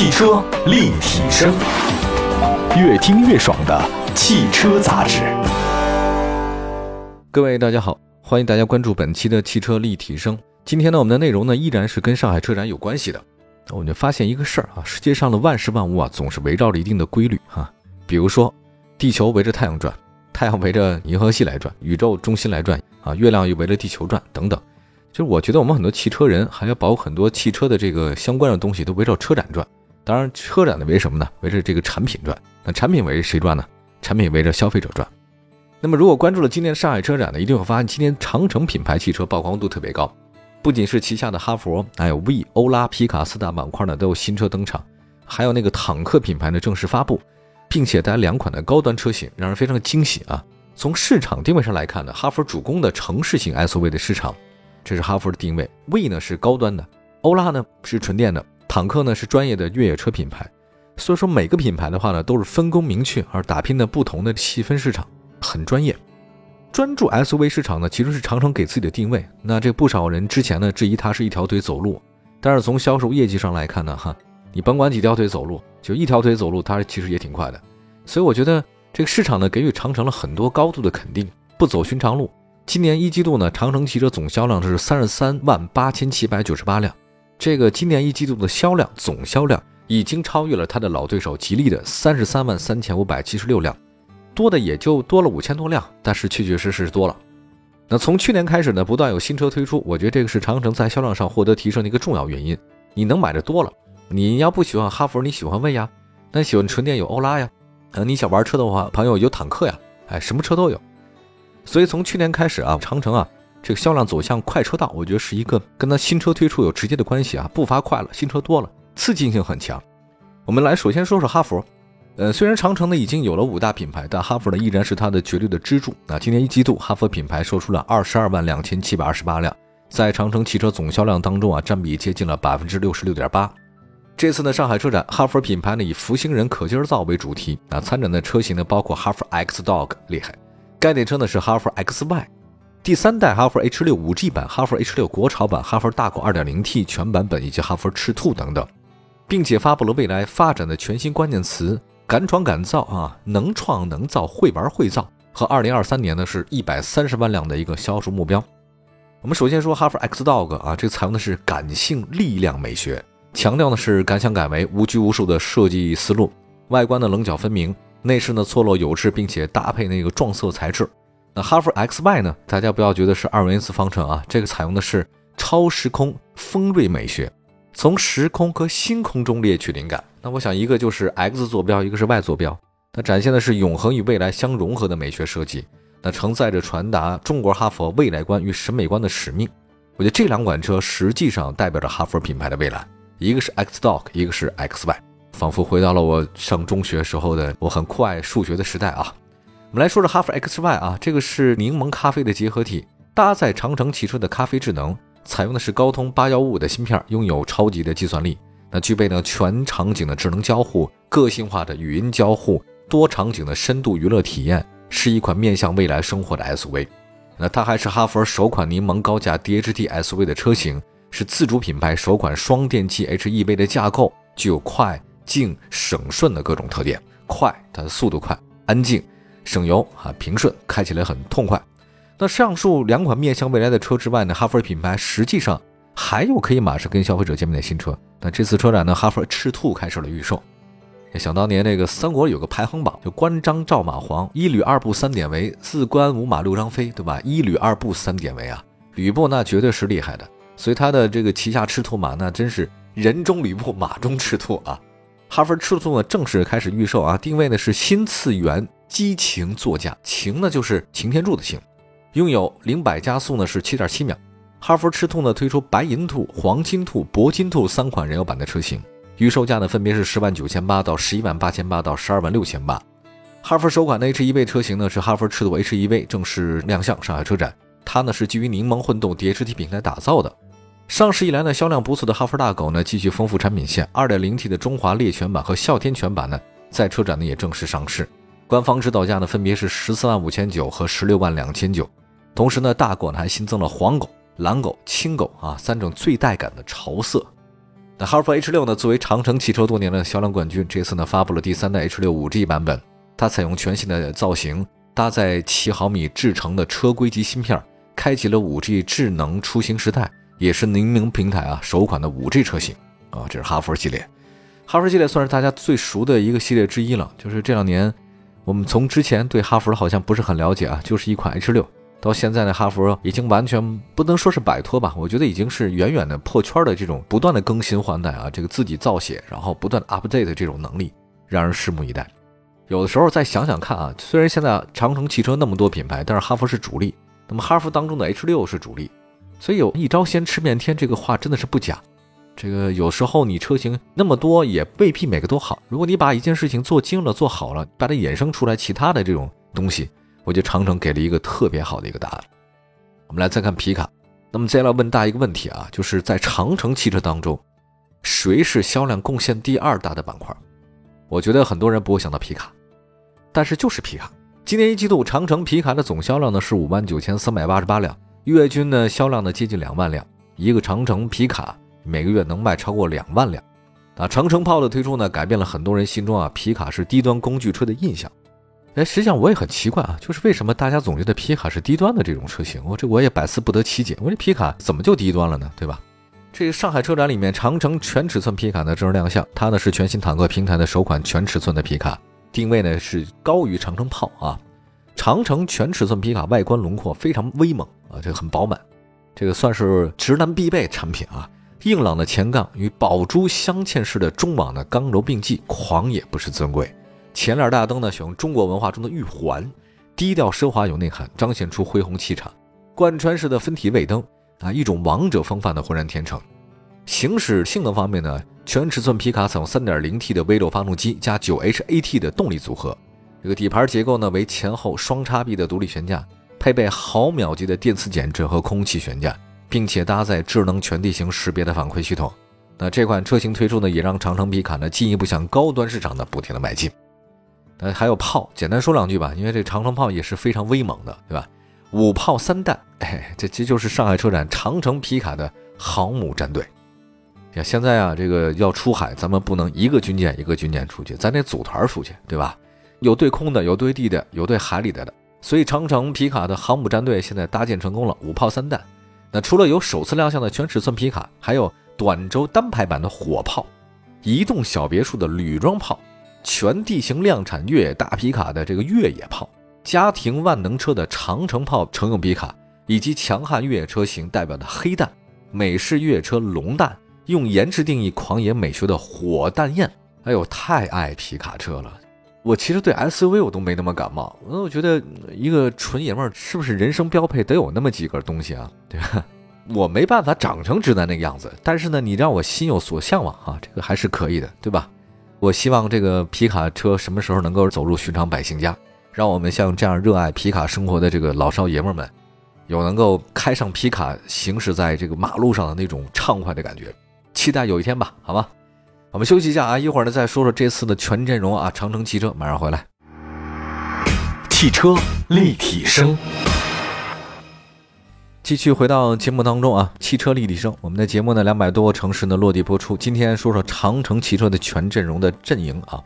汽车立体声，越听越爽的汽车杂志。各位大家好，欢迎大家关注本期的汽车立体声。今天呢，我们的内容呢依然是跟上海车展有关系的。我们就发现一个事儿啊，世界上的万事万物啊，总是围绕着一定的规律哈。比如说，地球围着太阳转，太阳围着银河系来转，宇宙中心来转啊，月亮又围着地球转等等。就是我觉得我们很多汽车人还要保很多汽车的这个相关的东西都围绕车展转。当然，车展呢围什么呢？围着这个产品转。那产品围着谁转呢？产品围着消费者转。那么，如果关注了今年上海车展呢，一定会发现今年长城品牌汽车曝光度特别高。不仅是旗下的哈弗，还有 V、欧拉、皮卡四大板块呢都有新车登场，还有那个坦克品牌呢正式发布，并且带来两款的高端车型，让人非常惊喜啊！从市场定位上来看呢，哈弗主攻的城市型 SUV 的市场，这是哈弗的定位。V 呢是高端的，欧拉呢是纯电的，坦克呢是专业的越野车品牌。所以说每个品牌的话呢，都是分工明确而打拼的不同的细分市场，很专业。专注 SUV 市场呢，其实是长城给自己的定位。那这不少人之前呢质疑它是一条腿走路，但是从销售业绩上来看呢，哈，你甭管几条腿走路，就一条腿走路，它其实也挺快的。所以我觉得这个市场呢给予长城了很多高度的肯定，不走寻常路。今年一季度呢，长城汽车总销量是三十三万八千七百九十八辆，这个今年一季度的销量总销量已经超越了它的老对手吉利的三十三万三千五百七十六辆。多的也就多了五千多辆，但是确确实实多了。那从去年开始呢，不断有新车推出，我觉得这个是长城在销量上获得提升的一个重要原因。你能买的多了，你要不喜欢哈弗，你喜欢魏呀，那喜欢纯电有欧拉呀，呃，你想玩车的话，朋友有坦克呀，哎，什么车都有。所以从去年开始啊，长城啊，这个销量走向快车道，我觉得是一个跟它新车推出有直接的关系啊，步伐快了，新车多了，刺激性很强。我们来首先说说哈弗。呃，虽然长城呢已经有了五大品牌，但哈弗呢依然是它的绝对的支柱。那今年一季度，哈弗品牌售出了二十二万两千七百二十八辆，在长城汽车总销量当中啊，占比接近了百分之六十六点八。这次呢，上海车展，哈弗品牌呢以福星人可劲儿造为主题，啊，参展的车型呢包括哈弗 X Dog 厉害，概念车呢是哈弗 XY，第三代哈弗 H 六五 G 版、哈弗 H 六国潮版、哈弗大狗二点零 T 全版本以及哈弗赤兔等等，并且发布了未来发展的全新关键词。敢闯敢造啊，能创能造，会玩会造，和二零二三年呢是一百三十万辆的一个销售目标。我们首先说哈弗 X Dog 啊，这采用的是感性力量美学，强调的是敢想敢为、无拘无束的设计思路。外观呢棱角分明，内饰呢错落有致，并且搭配那个撞色材质。那哈佛 XY 呢，大家不要觉得是二元一次方程啊，这个采用的是超时空锋锐美学。从时空和星空中猎取灵感，那我想一个就是 X 坐标，一个是 Y 坐标，它展现的是永恒与未来相融合的美学设计，那承载着传达中国哈佛未来观与审美观的使命。我觉得这两款车实际上代表着哈佛品牌的未来，一个是 X Dog，一个是 XY，仿佛回到了我上中学时候的我很酷爱数学的时代啊。我们来说说哈弗 XY 啊，这个是柠檬咖啡的结合体，搭载长城汽车的咖啡智能。采用的是高通八幺五五的芯片，拥有超级的计算力。那具备呢全场景的智能交互、个性化的语音交互、多场景的深度娱乐体验，是一款面向未来生活的 SUV。那它还是哈弗首款柠檬高价 DHT S V 的车型，是自主品牌首款双电机 HEV 的架构，具有快、静、省顺的各种特点。快，它的速度快；安静，省油啊，平顺，开起来很痛快。那上述两款面向未来的车之外呢，哈弗品牌实际上还有可以马上跟消费者见面的新车。那这次车展呢，哈弗赤兔开始了预售。想当年那个三国有个排行榜，就关张赵马黄，一吕二布三典韦，四关五马六张飞，对吧？一吕二布三典韦啊，吕布那绝对是厉害的。所以他的这个旗下赤兔马那真是人中吕布，马中赤兔啊。哈弗赤兔呢正式开始预售啊，定位呢是新次元激情座驾，情呢就是擎天柱的擎。拥有零百加速呢是七点七秒。哈弗赤兔呢推出白银兔、黄金兔、铂金兔三款燃油版的车型，预售价呢分别是十万九千八到十一万八千八到十二万六千八。哈弗首款的 HEV 车型呢是哈弗赤兔 HEV 正式亮相上海车展，它呢是基于柠檬混动 DHT 平台打造的。上市以来呢销量不错的哈弗大狗呢继续丰富产品线，二点零 T 的中华猎犬版和哮天犬版呢在车展呢也正式上市，官方指导价呢分别是十四万五千九和十六万两千九。同时呢，大狗呢还新增了黄狗、蓝狗、青狗啊三种最带感的潮色。那哈弗 H 六呢，作为长城汽车多年的销量冠军，这次呢发布了第三代 H 六 5G 版本，它采用全新的造型，搭载七毫米制成的车规级芯片，开启了 5G 智能出行时代，也是宁明平台啊首款的 5G 车型啊，这是哈弗系列。哈弗系列算是大家最熟的一个系列之一了，就是这两年我们从之前对哈弗好像不是很了解啊，就是一款 H 六。到现在呢，哈弗已经完全不能说是摆脱吧，我觉得已经是远远的破圈的这种不断的更新换代啊，这个自己造血，然后不断 update 的这种能力，让人拭目以待。有的时候再想想看啊，虽然现在长城汽车那么多品牌，但是哈弗是主力，那么哈弗当中的 H 六是主力，所以有一招先吃遍天这个话真的是不假。这个有时候你车型那么多，也未必每个都好。如果你把一件事情做精了、做好了，把它衍生出来其他的这种东西。我觉得长城给了一个特别好的一个答案。我们来再看皮卡，那么接下来问大家一个问题啊，就是在长城汽车当中，谁是销量贡献第二大的板块？我觉得很多人不会想到皮卡，但是就是皮卡。今年一季度，长城皮卡的总销量呢是五万九千三百八十八辆，月均呢销量呢接近两万辆。一个长城皮卡每个月能卖超过两万辆。啊，长城炮的推出呢，改变了很多人心中啊皮卡是低端工具车的印象。哎，实际上我也很奇怪啊，就是为什么大家总觉得皮卡是低端的这种车型？我这我也百思不得其解。我这皮卡怎么就低端了呢？对吧？这个上海车展里面，长城全尺寸皮卡呢正式亮相，它呢是全新坦克平台的首款全尺寸的皮卡，定位呢是高于长城炮啊。长城全尺寸皮卡外观轮廓非常威猛啊，这个很饱满，这个算是直男必备产品啊。硬朗的前杠与宝珠镶嵌式的中网的刚柔并济，狂野不失尊贵。前脸大灯呢，选用中国文化中的玉环，低调奢华有内涵，彰显出恢宏气场。贯穿式的分体尾灯啊，一种王者风范的浑然天成。行驶性能方面呢，全尺寸皮卡采用 3.0T 的 V6 发动机加 9HAT 的动力组合。这个底盘结构呢为前后双叉臂的独立悬架，配备毫秒级的电磁减震和空气悬架，并且搭载智能全地形识别的反馈系统。那这款车型推出呢，也让长城皮卡呢进一步向高端市场的不停的迈进。呃，还有炮，简单说两句吧，因为这长城炮也是非常威猛的，对吧？五炮三弹，哎，这这就是上海车展长城皮卡的航母战队。呀，现在啊，这个要出海，咱们不能一个军舰一个军舰出去，咱得组团出去，对吧？有对空的，有对地的，有对海里的的。所以长城皮卡的航母战队现在搭建成功了，五炮三弹。那除了有首次亮相的全尺寸皮卡，还有短轴单排版的火炮，移动小别墅的铝装炮。全地形量产越野大皮卡的这个越野炮，家庭万能车的长城炮乘用皮卡，以及强悍越野车型代表的黑弹，美式越野车龙弹，用颜值定义狂野美学的火弹焰。哎呦，太爱皮卡车了！我其实对 SUV 我都没那么感冒，那我觉得一个纯爷们儿是不是人生标配得有那么几个东西啊？对吧？我没办法长成直男那个样子，但是呢，你让我心有所向往啊，这个还是可以的，对吧？我希望这个皮卡车什么时候能够走入寻常百姓家，让我们像这样热爱皮卡生活的这个老少爷们儿们，有能够开上皮卡行驶在这个马路上的那种畅快的感觉。期待有一天吧，好吗？我们休息一下啊，一会儿呢再说说这次的全阵容啊，长城汽车马上回来。汽车立体声。继续回到节目当中啊，汽车立体声，我们的节目呢，两百多个城市呢落地播出。今天说说长城汽车的全阵容的阵营啊。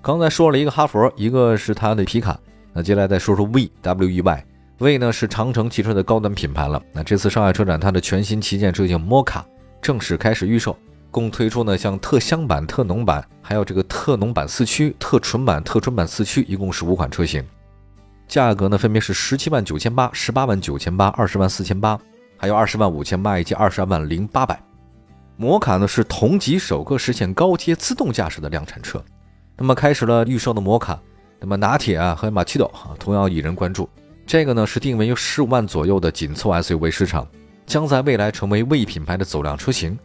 刚才说了一个哈佛，一个是它的皮卡，那接下来再说说 V W E Y，V 呢是长城汽车的高端品牌了。那这次上海车展，它的全新旗舰车型摩卡正式开始预售，共推出呢像特香版、特浓版，还有这个特浓版四驱、特纯版、特纯版四驱，一共是五款车型。价格呢，分别是十七万九千八、十八万九千八、二十万四千八，还有二十万五千八以及二十二万零八百。摩卡呢是同级首个实现高阶自动驾驶的量产车。那么开始了预售的摩卡，那么拿铁啊和马奇斗啊同样引人关注。这个呢是定位于十五万左右的紧凑 SUV 市场，将在未来成为 V 品牌的走量车型。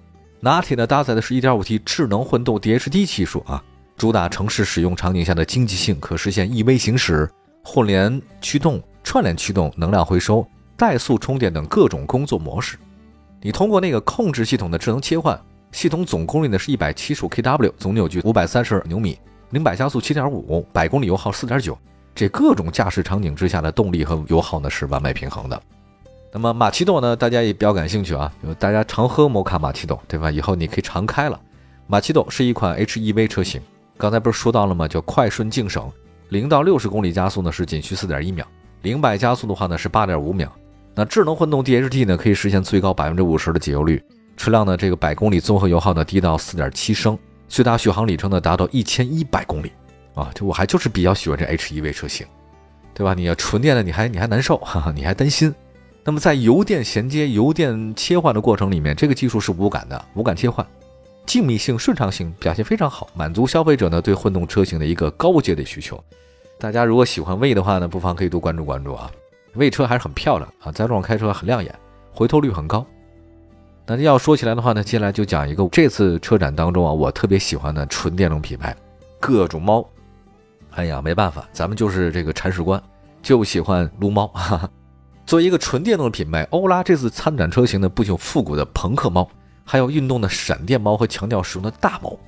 拿铁呢搭载的是一点五 T 智能混动 DHD 技术啊，主打城市使用场景下的经济性，可实现 EV 行驶。混联驱动、串联驱动、能量回收、怠速充电等各种工作模式，你通过那个控制系统的智能切换，系统总功率呢是一百七十五 kW，总扭矩五百三十牛米，零百加速七点五，百公里油耗四点九，这各种驾驶场景之下的动力和油耗呢是完美平衡的。那么马奇朵呢，大家也比较感兴趣啊，就大家常喝摩卡马奇朵，对吧？以后你可以常开了。马奇朵是一款 HEV 车型，刚才不是说到了吗？叫快顺净省，零到六十公里加速呢是仅需四点一秒，零百加速的话呢是八点五秒。那智能混动 DHT 呢可以实现最高百分之五十的节油率，车辆呢这个百公里综合油耗呢低到四点七升，最大续航里程呢达到一千一百公里。啊，就我还就是比较喜欢这 HEV 车型，对吧？你要纯电的，你还你还难受，哈哈，你还担心。那么在油电衔接、油电切换的过程里面，这个技术是无感的，无感切换。静谧性、顺畅性表现非常好，满足消费者呢对混动车型的一个高阶的需求。大家如果喜欢魏的话呢，不妨可以多关注关注啊。魏车还是很漂亮啊，在路上开车很亮眼，回头率很高。那要说起来的话呢，接下来就讲一个这次车展当中啊，我特别喜欢的纯电动品牌，各种猫。哎呀，没办法，咱们就是这个铲屎官，就喜欢撸猫。哈哈。作为一个纯电动的品牌，欧拉这次参展车型呢，不仅有复古的朋克猫。还有运动的闪电猫和强调使用的大猫，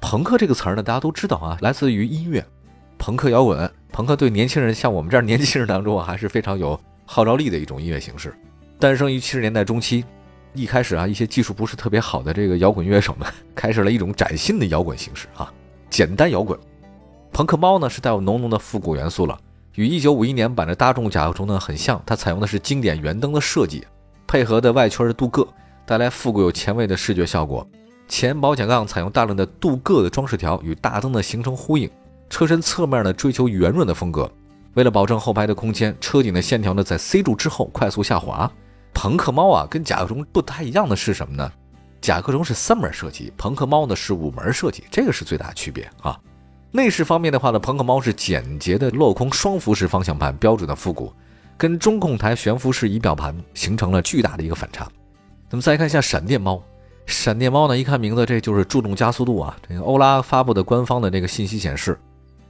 朋克这个词儿呢，大家都知道啊，来自于音乐，朋克摇滚。朋克对年轻人，像我们这样年轻人当中啊，还是非常有号召力的一种音乐形式。诞生于七十年代中期，一开始啊，一些技术不是特别好的这个摇滚乐手们，开始了一种崭新的摇滚形式啊，简单摇滚。朋克猫呢，是带有浓浓的复古元素了，与一九五一年版的大众甲壳虫呢很像，它采用的是经典圆灯的设计，配合的外圈的镀铬。带来复古有前卫的视觉效果，前保险杠采用大量的镀铬的装饰条，与大灯的形成呼应。车身侧面呢追求圆润的风格，为了保证后排的空间，车顶的线条呢在 C 柱之后快速下滑。朋克猫啊，跟甲壳虫不太一样的是什么呢？甲壳虫是三门设计，朋克猫呢是五门设计，这个是最大区别啊。内饰方面的话呢，朋克猫是简洁的镂空双辐式方向盘，标准的复古，跟中控台悬浮式仪表盘形成了巨大的一个反差。那么再看一下闪电猫，闪电猫呢？一看名字，这就是注重加速度啊。这个欧拉发布的官方的那个信息显示，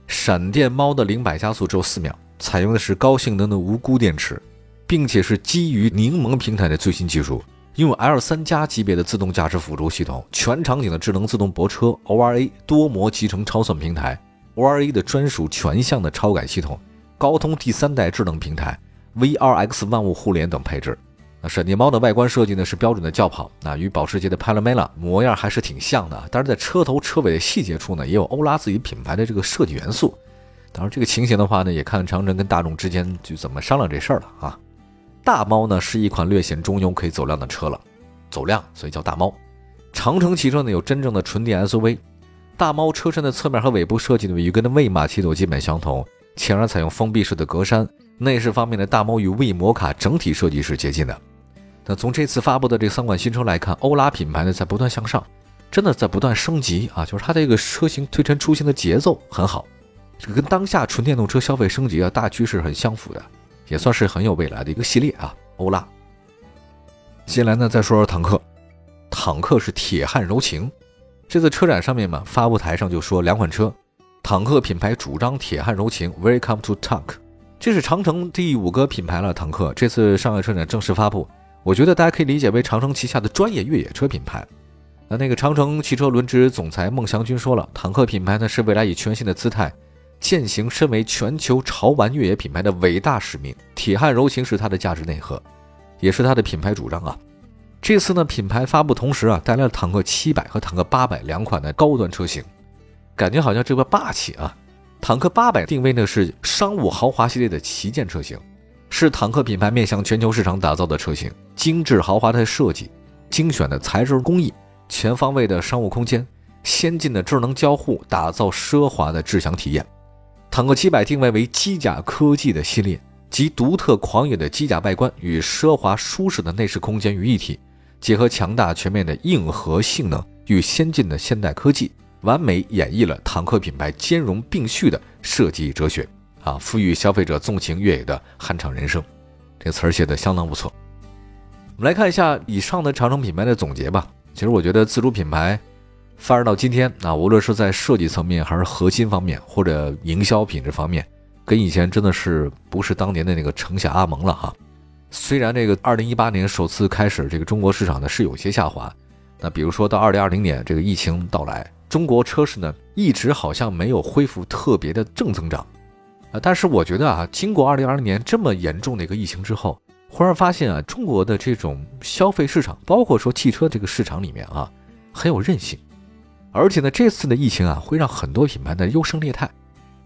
闪电猫的零百加速只有四秒，采用的是高性能的无钴电池，并且是基于柠檬平台的最新技术，拥有 L 三加级别的自动驾驶辅助系统、全场景的智能自动泊车、ORA 多模集成超算平台、ORA 的专属全向的超感系统、高通第三代智能平台、VRX 万物互联等配置。那闪电猫的外观设计呢是标准的轿跑，那与保时捷的 Panamera 模样还是挺像的。但是在车头车尾的细节处呢，也有欧拉自己品牌的这个设计元素。当然，这个情形的话呢，也看长城跟大众之间就怎么商量这事儿了啊。大猫呢是一款略显中庸、可以走量的车了，走量所以叫大猫。长城汽车呢有真正的纯电 SUV，大猫车身的侧面和尾部设计呢与跟的魏玛七座基本相同，前而采用封闭式的格栅。内饰方面的大猫与魏摩卡整体设计是接近的。那从这次发布的这三款新车来看，欧拉品牌呢在不断向上，真的在不断升级啊！就是它这个车型推陈出新的节奏很好，这个跟当下纯电动车消费升级啊大趋势很相符的，也算是很有未来的一个系列啊。欧拉，接下来呢再说说坦克，坦克是铁汉柔情，这次车展上面嘛，发布台上就说两款车，坦克品牌主张铁汉柔情，Welcome to Tank，这是长城第五个品牌了，坦克这次上海车展正式发布。我觉得大家可以理解为长城旗下的专业越野车品牌。那那个长城汽车轮值总裁孟祥军说了，坦克品牌呢是未来以全新的姿态践行身为全球潮玩越野品牌的伟大使命。铁汉柔情是它的价值内核，也是它的品牌主张啊。这次呢品牌发布同时啊带来了坦克七百和坦克八百两款的高端车型，感觉好像这个霸气啊。坦克八百定位呢是商务豪华系列的旗舰车型。是坦克品牌面向全球市场打造的车型，精致豪华的设计，精选的材质工艺，全方位的商务空间，先进的智能交互，打造奢华的智享体验。坦克七百定位为机甲科技的系列，集独特狂野的机甲外观与奢华舒适的内饰空间于一体，结合强大全面的硬核性能与先进的现代科技，完美演绎了坦克品牌兼容并蓄的设计哲学。啊，赋予消费者纵情越野的酣畅人生，这词儿写的相当不错。我们来看一下以上的长城品牌的总结吧。其实我觉得自主品牌发展到今天，啊，无论是在设计层面，还是核心方面，或者营销品质方面，跟以前真的是不是当年的那个城下阿蒙了哈。虽然这个二零一八年首次开始，这个中国市场呢是有些下滑。那比如说到二零二零年这个疫情到来，中国车市呢一直好像没有恢复特别的正增长。啊，但是我觉得啊，经过二零二零年这么严重的一个疫情之后，忽然发现啊，中国的这种消费市场，包括说汽车这个市场里面啊，很有韧性。而且呢，这次的疫情啊，会让很多品牌的优胜劣汰。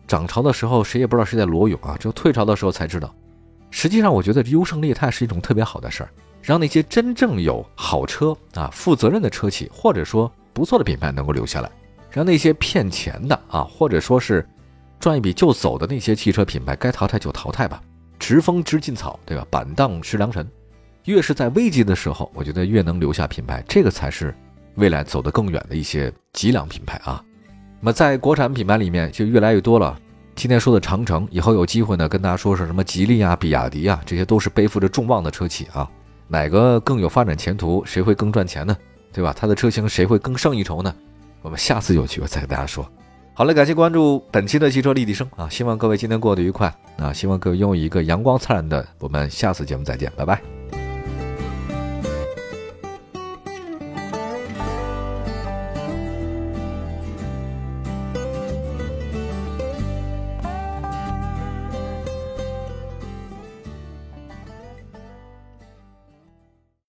涨潮的时候，谁也不知道谁在裸泳啊，只有退潮的时候才知道。实际上，我觉得优胜劣汰是一种特别好的事儿，让那些真正有好车啊、负责任的车企，或者说不错的品牌能够留下来，让那些骗钱的啊，或者说是赚一笔就走的那些汽车品牌，该淘汰就淘汰吧。直风知劲草，对吧？板荡识良辰。越是在危机的时候，我觉得越能留下品牌，这个才是。未来走得更远的一些脊梁品牌啊，那么在国产品牌里面就越来越多了。今天说的长城，以后有机会呢跟大家说说什么吉利啊、比亚迪啊，这些都是背负着重望的车企啊。哪个更有发展前途？谁会更赚钱呢？对吧？它的车型谁会更胜一筹呢？我们下次有机会再跟大家说。好了，感谢关注本期的汽车立体声啊，希望各位今天过得愉快啊，希望各位拥有一个阳光灿烂的。我们下次节目再见，拜拜。